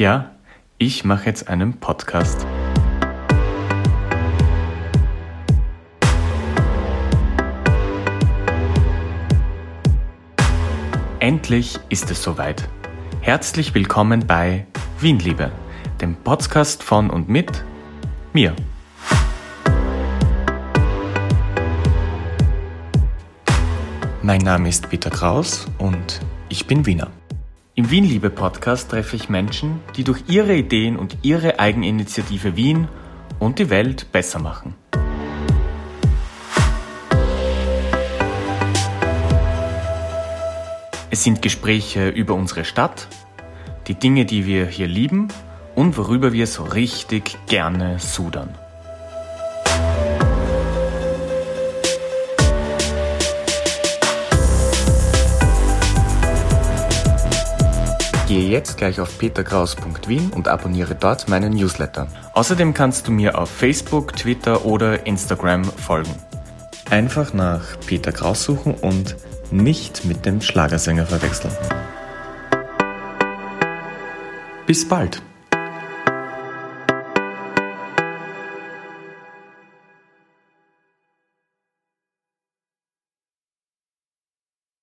Ja, ich mache jetzt einen Podcast. Endlich ist es soweit. Herzlich willkommen bei Wienliebe, dem Podcast von und mit mir. Mein Name ist Peter Kraus und ich bin Wiener. Im Wienliebe-Podcast treffe ich Menschen, die durch ihre Ideen und ihre Eigeninitiative Wien und die Welt besser machen. Es sind Gespräche über unsere Stadt, die Dinge, die wir hier lieben und worüber wir so richtig gerne sudern. Gehe jetzt gleich auf peterkraus.wien und abonniere dort meinen Newsletter. Außerdem kannst du mir auf Facebook, Twitter oder Instagram folgen. Einfach nach Peter Kraus suchen und nicht mit dem Schlagersänger verwechseln. Bis bald!